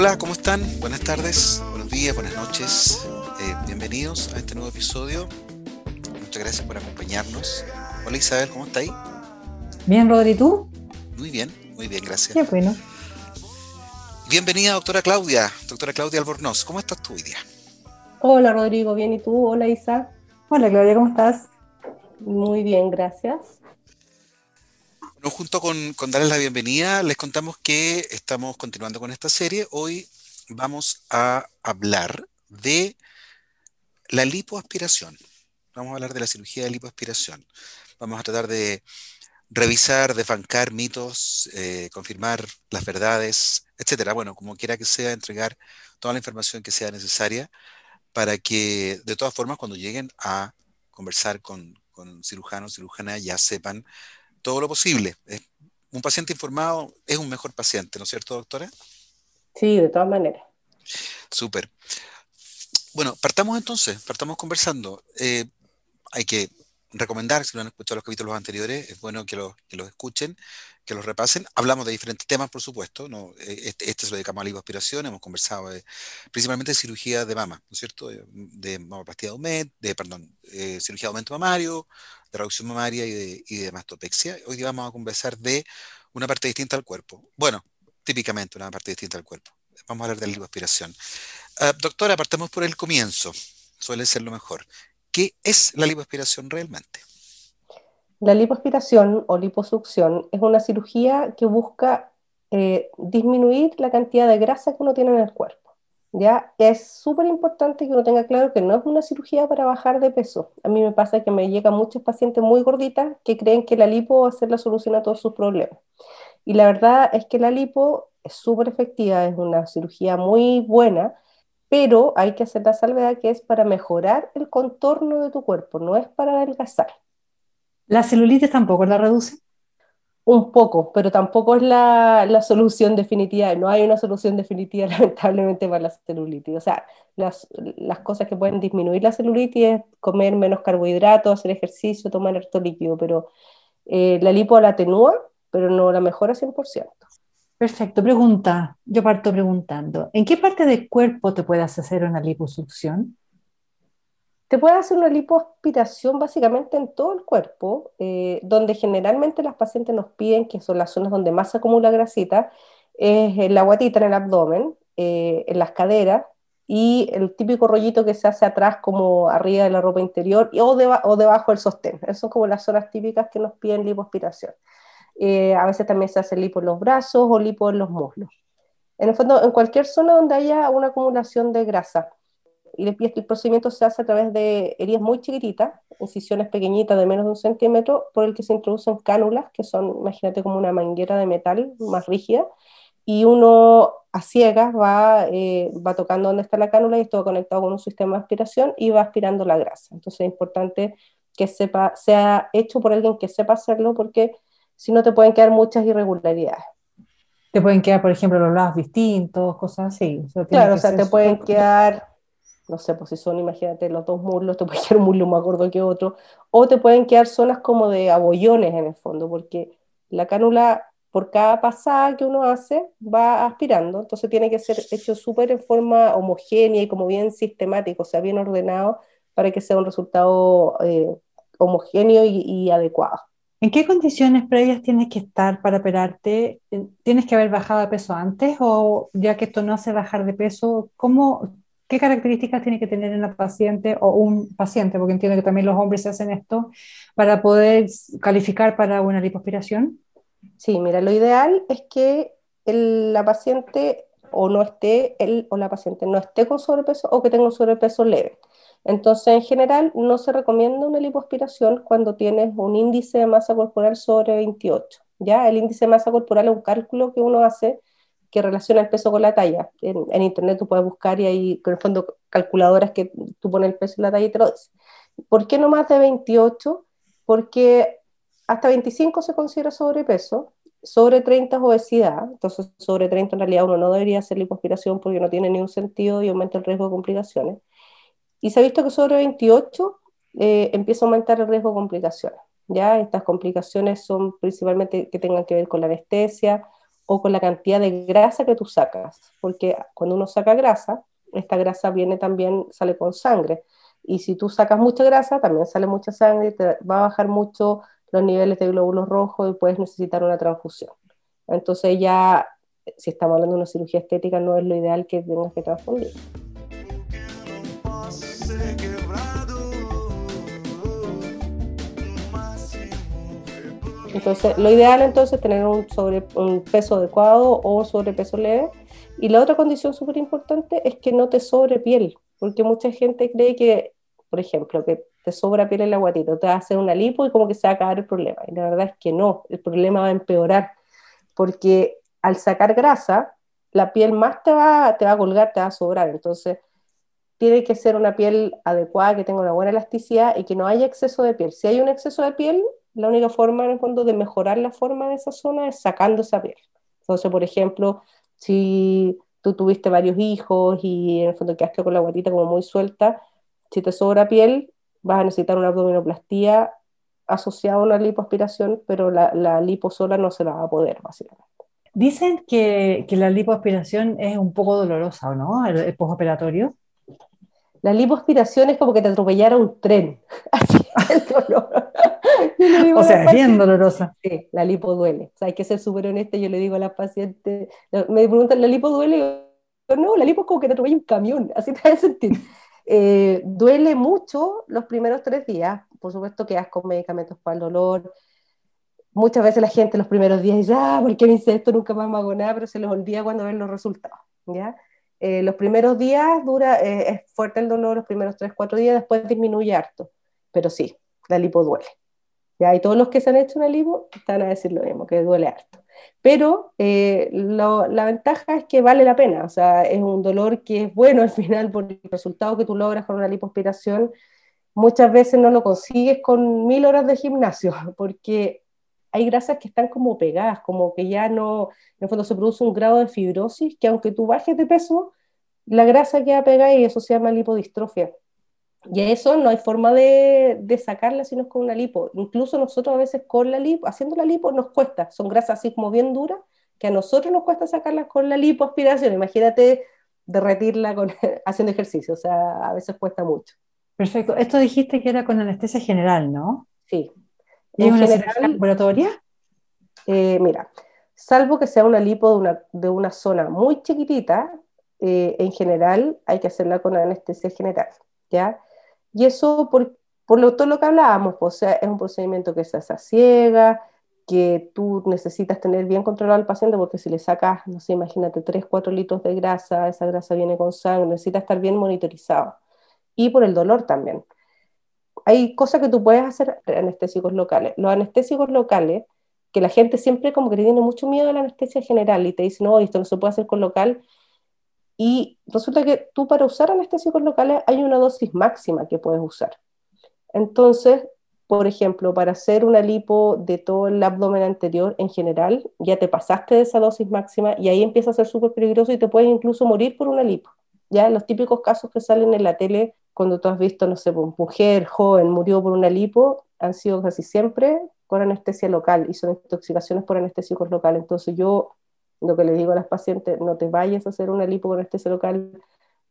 Hola, ¿cómo están? Buenas tardes, buenos días, buenas noches. Eh, bienvenidos a este nuevo episodio. Muchas gracias por acompañarnos. Hola Isabel, ¿cómo está ahí? Bien, Rodri, ¿tú? Muy bien, muy bien, gracias. Qué bueno. Bienvenida, doctora Claudia, doctora Claudia Albornoz. ¿Cómo estás tú hoy día? Hola, Rodrigo, bien, ¿y tú? Hola, Isa. Hola, Claudia, ¿cómo estás? Muy bien, gracias. Bueno, junto con, darles la bienvenida, les contamos que estamos continuando con esta serie. Hoy vamos a hablar de la lipoaspiración. Vamos a hablar de la cirugía de lipoaspiración. Vamos a tratar de revisar, defancar mitos, eh, confirmar las verdades, etcétera. Bueno, como quiera que sea, entregar toda la información que sea necesaria para que, de todas formas, cuando lleguen a conversar con, con cirujanos, cirujanas, ya sepan todo lo posible. Un paciente informado es un mejor paciente, ¿no es cierto, doctora? Sí, de todas maneras. Súper. Bueno, partamos entonces, partamos conversando. Eh, hay que recomendar, si no han escuchado los capítulos anteriores, es bueno que los, que los escuchen, que los repasen. Hablamos de diferentes temas, por supuesto. ¿no? Eh, este, este se lo dedicamos a la lipoaspiración, hemos conversado de, principalmente de cirugía de mama, ¿no es cierto? De, de mamoplastia de aumento, de, perdón, eh, cirugía de aumento mamario, de reducción mamaria y de, y de mastopexia. Hoy día vamos a conversar de una parte distinta al cuerpo. Bueno, típicamente una parte distinta al cuerpo. Vamos a hablar de la lipoaspiración. Uh, doctora, partamos por el comienzo. Suele ser lo mejor. ¿Qué es la lipoaspiración realmente? La lipoaspiración o liposucción es una cirugía que busca eh, disminuir la cantidad de grasa que uno tiene en el cuerpo. ¿Ya? Es súper importante que uno tenga claro que no es una cirugía para bajar de peso. A mí me pasa que me llegan muchos pacientes muy gorditas que creen que la lipo va a ser la solución a todos sus problemas. Y la verdad es que la lipo es súper efectiva, es una cirugía muy buena, pero hay que hacer la salvedad que es para mejorar el contorno de tu cuerpo, no es para adelgazar. ¿La celulitis tampoco la reduce? Un poco, pero tampoco es la, la, solución definitiva. No hay una solución definitiva, lamentablemente, para la celulitis. O sea, las, las cosas que pueden disminuir la celulitis es comer menos carbohidratos, hacer ejercicio, tomar harto líquido, pero eh, la lipo la atenúa, pero no la mejora 100%. Perfecto, pregunta. Yo parto preguntando, ¿en qué parte del cuerpo te puedes hacer una liposucción? Te puedes hacer una lipoaspiración básicamente en todo el cuerpo, eh, donde generalmente las pacientes nos piden, que son las zonas donde más se acumula grasita, es la guatita, en el abdomen, eh, en las caderas, y el típico rollito que se hace atrás como arriba de la ropa interior o debajo del sostén. Esas son como las zonas típicas que nos piden lipoaspiración. Eh, a veces también se hace lipo en los brazos o lipo en los muslos. En el fondo, en cualquier zona donde haya una acumulación de grasa. Y el procedimiento se hace a través de heridas muy chiquititas, incisiones pequeñitas de menos de un centímetro, por el que se introducen cánulas, que son, imagínate, como una manguera de metal más rígida, y uno a ciegas va, eh, va tocando donde está la cánula y esto va conectado con un sistema de aspiración y va aspirando la grasa. Entonces es importante que sepa, sea hecho por alguien que sepa hacerlo porque si no te pueden quedar muchas irregularidades. Te pueden quedar, por ejemplo, los lados distintos, cosas así. O sea, claro, o sea, te pueden quedar, no sé, pues si son, imagínate, los dos muslos, te puede quedar un muslo más gordo que otro, o te pueden quedar zonas como de abollones en el fondo, porque la cánula, por cada pasada que uno hace, va aspirando, entonces tiene que ser hecho súper en forma homogénea y como bien sistemático, o sea, bien ordenado, para que sea un resultado eh, homogéneo y, y adecuado. ¿En qué condiciones previas tienes que estar para operarte? ¿Tienes que haber bajado de peso antes o ya que esto no hace bajar de peso, ¿cómo, qué características tiene que tener una paciente o un paciente? Porque entiendo que también los hombres hacen esto para poder calificar para una lipoaspiración. Sí, mira, lo ideal es que la paciente o no esté, él o la paciente no esté con sobrepeso o que tenga un sobrepeso leve. Entonces, en general, no se recomienda una lipoaspiración cuando tienes un índice de masa corporal sobre 28. ¿ya? El índice de masa corporal es un cálculo que uno hace que relaciona el peso con la talla. En, internet tú puedes buscar y hay, en el fondo, calculadoras que tú pones el peso y la talla y te lo dice. ¿Por qué no más de 28? Porque hasta 25 se considera sobrepeso, sobre 30 es obesidad, entonces sobre 30 en realidad uno no debería hacer lipoaspiración porque no tiene ningún sentido y aumenta el riesgo de complicaciones. Y se ha visto que sobre 28 eh, empieza a aumentar el riesgo de complicaciones. ¿ya? Estas complicaciones son principalmente que tengan que ver con la anestesia o con la cantidad de grasa que tú sacas, porque cuando uno saca grasa, esta grasa viene también, sale con sangre, y si tú sacas mucha grasa, también sale mucha sangre, te va a bajar mucho los niveles de glóbulos rojos y puedes necesitar una transfusión. Entonces ya, si estamos hablando de una cirugía estética, no es lo ideal que tengas que transfundir. Entonces, lo ideal entonces es tener un, sobre, peso adecuado o sobrepeso leve. Y la otra condición súper importante es que no te sobre piel, porque mucha gente cree que, por ejemplo, que te sobra piel en la guatita, te va a hacer una lipo y como que se va a acabar el problema. Y la verdad es que no, el problema va a empeorar, porque al sacar grasa, la piel más te va, te va a colgar, te va a sobrar. Entonces, tiene que ser una piel adecuada, que tenga una buena elasticidad y que no haya exceso de piel. Si hay un exceso de piel, la única forma en el fondo de mejorar la forma de esa zona es sacando esa piel. Entonces, por ejemplo, si tú tuviste varios hijos y en el fondo quedaste con la guatita como muy suelta, si te sobra piel, vas a necesitar una abdominoplastía asociada a una lipoaspiración, pero la, la lipo sola no se la va a poder, básicamente. Dicen que, que la lipoaspiración es un poco dolorosa, ¿o no? El, el postoperatorio. La lipoaspiración es como que te atropellara un tren. Así es el dolor. o sea, es bien dolorosa. Sí, la lipo duele. O sea, hay que ser súper honesta. Yo le digo a las pacientes, me preguntan, ¿la lipo duele? Yo, no, la lipo es como que te atropella un camión. Así te vas a sentir. Eh, duele mucho los primeros tres días. Por supuesto, quedas con medicamentos para el dolor. Muchas veces la gente los primeros días dice, ah, ¿por qué me hice esto? Nunca más me hago nada, pero se les olvida cuando ven los resultados. ¿ya? Eh, los primeros días dura, eh, es fuerte el dolor, los primeros 3, 4 días, después disminuye harto. Pero sí, la lipo duele. ¿Ya? Y todos los que se han hecho una lipo están a decir lo mismo, que duele harto. Pero eh, la ventaja es que vale la pena, o sea, es un dolor que es bueno al final por el resultado que tú logras con una lipoaspiración. Muchas veces no lo consigues con mil horas de gimnasio, porque hay grasas que están como pegadas, como que ya no, en el fondo se produce un grado de fibrosis que aunque tú bajes de peso, la grasa queda pegada y eso se llama lipodistrofia. Y eso no hay forma de, de sacarla sino con una lipo. Incluso nosotros a veces con la lipo, haciendo la lipo nos cuesta, son grasas así como bien duras, que a nosotros nos cuesta sacarlas con la lipoaspiración. Imagínate derretirla con, haciendo ejercicio, o sea, a veces cuesta mucho. Perfecto. Esto dijiste que era con anestesia general, ¿no? Sí, ¿Y es una cirugía ambulatoria? Eh, mira, salvo que sea una lipo de una, de una zona muy chiquitita, eh, en general hay que hacerla con anestesia general, ¿ya? Y eso por, por todo lo que hablábamos, pues, o sea, es un procedimiento que se hace ciega, que tú necesitas tener bien controlado al paciente, porque si le sacas, no sé, imagínate, 3, 4 litros de grasa, esa grasa viene con sangre, necesita estar bien monitorizado. Y por el dolor también hay cosas que tú puedes hacer anestésicos locales. Los anestésicos locales, que la gente siempre como que tiene mucho miedo a la anestesia general y te dice, no, esto no se puede hacer con local. Y resulta que tú para usar anestésicos locales hay una dosis máxima que puedes usar. Entonces, por ejemplo, para hacer una lipo de todo el abdomen anterior en general, ya te pasaste de esa dosis máxima y ahí empieza a ser súper peligroso y te puedes incluso morir por una lipo. Ya los típicos casos que salen en la tele cuando tú has visto, no sé, pues, mujer joven murió por una lipo, han sido casi siempre con anestesia local y son intoxicaciones por anestésicos locales. Entonces yo lo que le digo a las pacientes, no te vayas a hacer una lipo con anestesia local.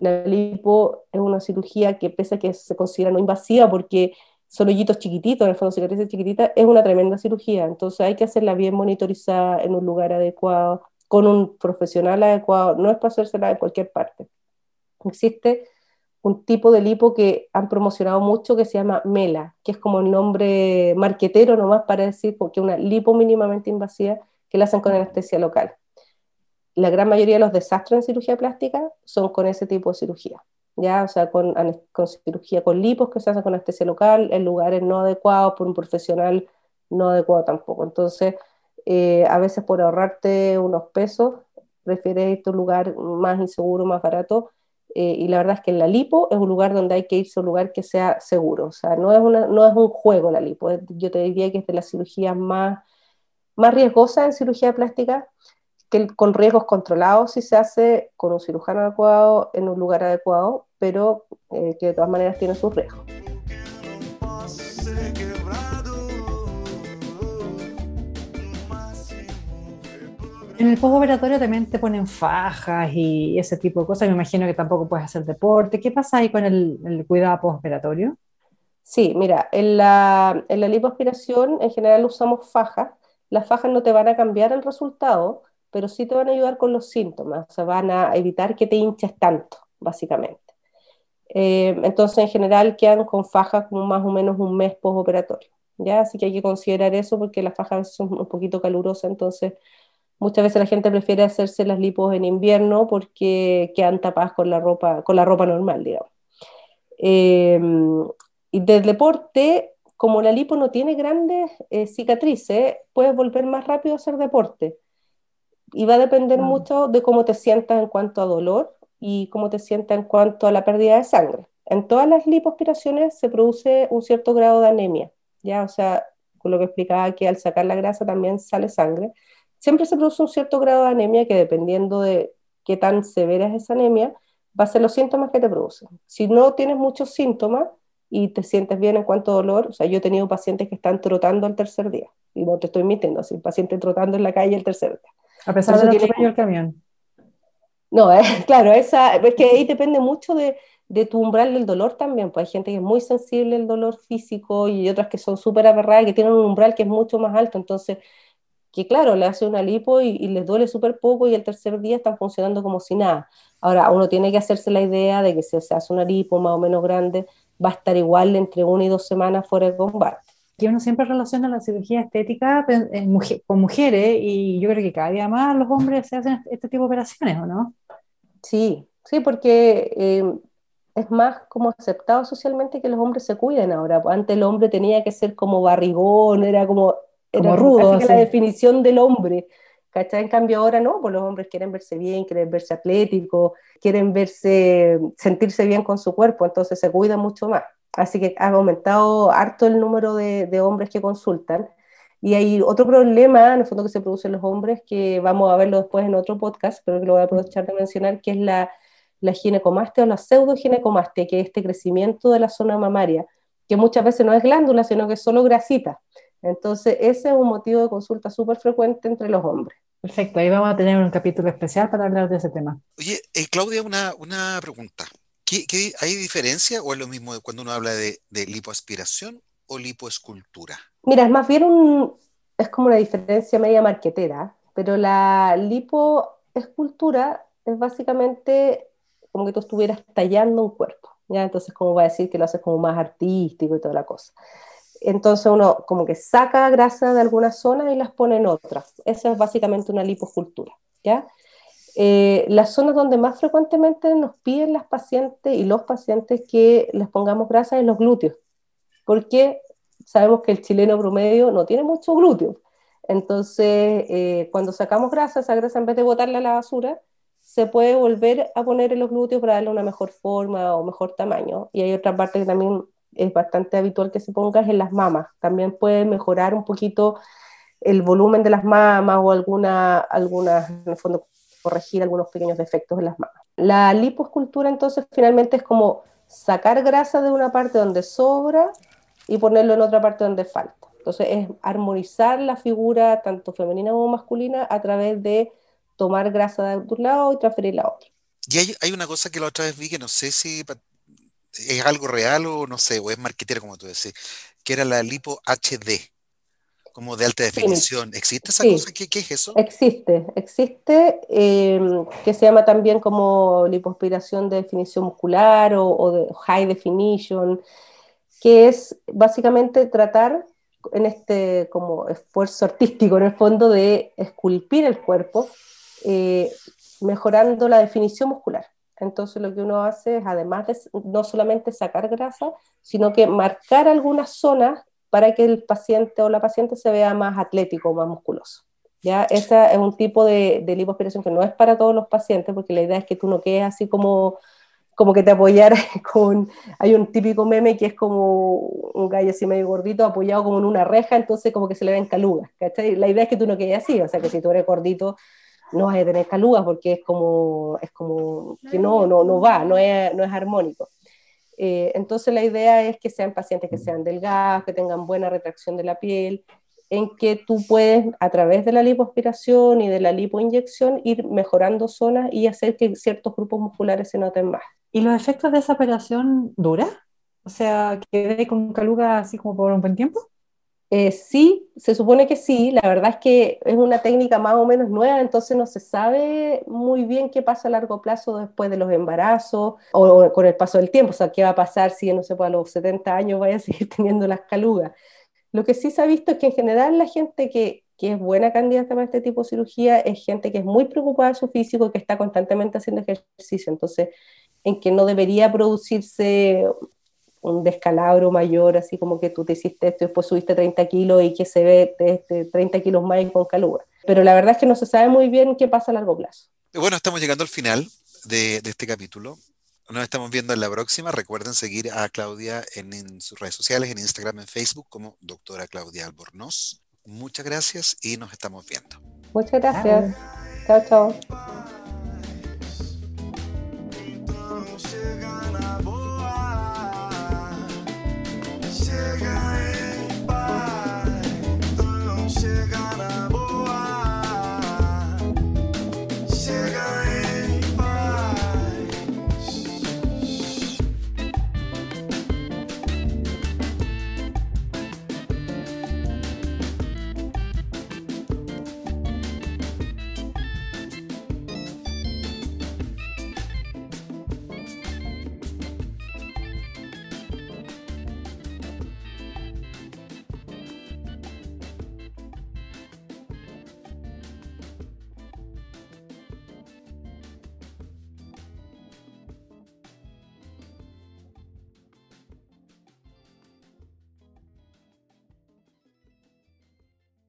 La lipo es una cirugía que pese a que se considera no invasiva porque son hoyitos chiquititos, en el fondo cicatrices chiquititas, es una tremenda cirugía. Entonces hay que hacerla bien monitorizada en un lugar adecuado, con un profesional adecuado, no es para hacérsela en cualquier parte. Existe un tipo de lipo que han promocionado mucho que se llama MELA, que es como el nombre marquetero nomás para decir porque una lipo mínimamente invasiva que la hacen con anestesia local. La gran mayoría de los desastres en cirugía plástica son con ese tipo de cirugía, ya, o sea, con, cirugía con lipos que se hacen con anestesia local en lugares no adecuados por un profesional no adecuado tampoco. Entonces, eh, a veces por ahorrarte unos pesos, prefieres ir a un lugar más inseguro, más barato, eh, y la verdad es que la lipo es un lugar donde hay que irse a un lugar que sea seguro, o sea, no es, una, no es un juego la lipo, yo te diría que es de las cirugías más, más riesgosas en cirugía plástica, que con riesgos controlados si se hace con un cirujano adecuado, en un lugar adecuado, pero eh, que de todas maneras tiene sus riesgos. En el postoperatorio también te ponen fajas y ese tipo de cosas. Me imagino que tampoco puedes hacer deporte. ¿Qué pasa ahí con el, el cuidado postoperatorio? Sí, mira, en la, en la lipoaspiración en general usamos fajas. Las fajas no te van a cambiar el resultado, pero sí te van a ayudar con los síntomas. O sea, van a evitar que te hinches tanto, básicamente. Eh, entonces, en general, quedan con fajas como más o menos un mes postoperatorio. ¿ya? Así que hay que considerar eso porque las fajas son un poquito calurosas, entonces muchas veces la gente prefiere hacerse las lipos en invierno porque quedan tapadas con la ropa, con la ropa normal, digamos. Eh, y del deporte, como la lipo no tiene grandes eh, cicatrices, puedes volver más rápido a hacer deporte. Y va a depender mucho de cómo te sientas en cuanto a dolor y cómo te sientas en cuanto a la pérdida de sangre. En todas las lipoaspiraciones se produce un cierto grado de anemia, ¿ya? O sea, con lo que explicaba que al sacar la grasa también sale sangre. Siempre se produce un cierto grado de anemia que dependiendo de qué tan severa es esa anemia, va a ser los síntomas que te producen. Si no tienes muchos síntomas y te sientes bien en cuanto a dolor, o sea, yo he tenido pacientes que están trotando al tercer día, y no te estoy mintiendo, así, paciente trotando en la calle el tercer día. A pesar de que tiene... el camión. No, eh, claro, esa, es que ahí depende mucho de, de, tu umbral del dolor también, pues hay gente que es muy sensible al dolor físico y otras que son súper aberradas, que tienen un umbral que es mucho más alto, entonces, que claro, le hace una lipo y, les duele súper poco y el tercer día están funcionando como si nada. Ahora, uno tiene que hacerse la idea de que si se hace una lipo más o menos grande, va a estar igual entre una y dos semanas fuera de combate que uno siempre relaciona la cirugía estética con mujeres y yo creo que cada día más los hombres se hacen este tipo de operaciones, ¿o no? Sí, sí, porque eh, es más como aceptado socialmente que los hombres se cuiden ahora. Antes el hombre tenía que ser como barrigón, era como, era rudo, la definición del hombre. ¿Cachai? En cambio ahora no, pues los hombres quieren verse bien, quieren verse atléticos, quieren verse, sentirse bien con su cuerpo, entonces se cuidan mucho más. Así que ha aumentado harto el número de, hombres que consultan. Y hay otro problema, en el fondo, que se produce en los hombres, que vamos a verlo después en otro podcast, pero que lo voy a aprovechar de mencionar, que es la, la ginecomastia o la pseudoginecomastia, que es este crecimiento de la zona mamaria, que muchas veces no es glándula, sino que es solo grasita. Entonces, ese es un motivo de consulta súper frecuente entre los hombres. Perfecto, ahí vamos a tener un capítulo especial para hablar de ese tema. Oye, eh, Claudia, una, una pregunta. ¿Qué, hay diferencia o es lo mismo cuando uno habla de, lipoaspiración o lipoescultura? Mira, es más bien un, es como una diferencia media marquetera, pero la lipoescultura es básicamente como que tú estuvieras tallando un cuerpo, ¿ya? Entonces, como va a decir que lo haces como más artístico y toda la cosa. Entonces uno como que saca grasa de algunas zonas y las pone en otras. Esa es básicamente una lipoescultura, ¿ya? Eh, las zonas donde más frecuentemente nos piden las pacientes y los pacientes que les pongamos grasa en los glúteos, porque sabemos que el chileno promedio no tiene mucho glúteo. Entonces, eh, cuando sacamos grasa, esa grasa en vez de botarla a la basura, se puede volver a poner en los glúteos para darle una mejor forma o mejor tamaño. Y hay otra parte que también es bastante habitual que se ponga, es en las mamas. También puede mejorar un poquito el volumen de las mamas o alguna, alguna en el fondo, corregir algunos pequeños defectos en las manos. La liposcultura entonces finalmente es como sacar grasa de una parte donde sobra y ponerlo en otra parte donde falta. Entonces es armonizar la figura tanto femenina como masculina a través de tomar grasa de un lado y transferirla a otro. Y hay, una cosa que la otra vez vi que no sé si es algo real o no sé, o es marquetera como tú decís, que era la lipo HD como de alta definición. ¿Existe esa cosa? ¿Qué, es eso? Existe, existe, em, que se llama también como lipoaspiración de definición muscular o, de high definition, que es básicamente tratar en este como esfuerzo artístico en el fondo de esculpir el cuerpo, eh, mejorando la definición muscular. Entonces lo que uno hace es, además de no solamente sacar grasa, sino que marcar algunas zonas para que el paciente o la paciente se vea más atlético, más musculoso. ¿ya? Ese es un tipo de, de lipoaspiración que no es para todos los pacientes, porque la idea es que tú no quedes así como, como que te apoyaras con... Hay un típico meme que es como un gallo así medio gordito apoyado como en una reja, entonces como que se le ven calugas. La idea es que tú no quedes así, o sea, que si tú eres gordito no vas a tener calugas porque es como, es como que no, no, no va, no es, no es armónico. Eh, entonces la idea es que sean pacientes que sean delgados, que tengan buena retracción de la piel, en que tú puedes, a través de la lipoaspiración y de la lipoinyección, ir mejorando zonas y hacer que ciertos grupos musculares se noten más. ¿Y los efectos de esa operación dura? O sea, ¿quedé con caluga así como por un buen tiempo? Eh, sí, se supone que sí. La verdad es que es una técnica más o menos nueva, entonces no se sabe muy bien qué pasa a largo plazo después de los embarazos o con el paso del tiempo. O sea, qué va a pasar si, no sé, pues, a los 70 años vaya a seguir teniendo las calugas. Lo que sí se ha visto es que en general la gente que, que es buena candidata para este tipo de cirugía es gente que es muy preocupada de su físico que está constantemente haciendo ejercicio. Entonces, en que no debería producirse un descalabro mayor, así como que tú te hiciste esto y después subiste 30 kilos y que se ve este, 30 kilos más y con calor. Pero la verdad es que no se sabe muy bien qué pasa a largo plazo. Bueno, estamos llegando al final de, este capítulo. Nos estamos viendo en la próxima. Recuerden seguir a Claudia en, en sus redes sociales, en Instagram, en Facebook, como doctora Claudia Albornoz. Muchas gracias y nos estamos viendo. Muchas gracias. Chao, chao.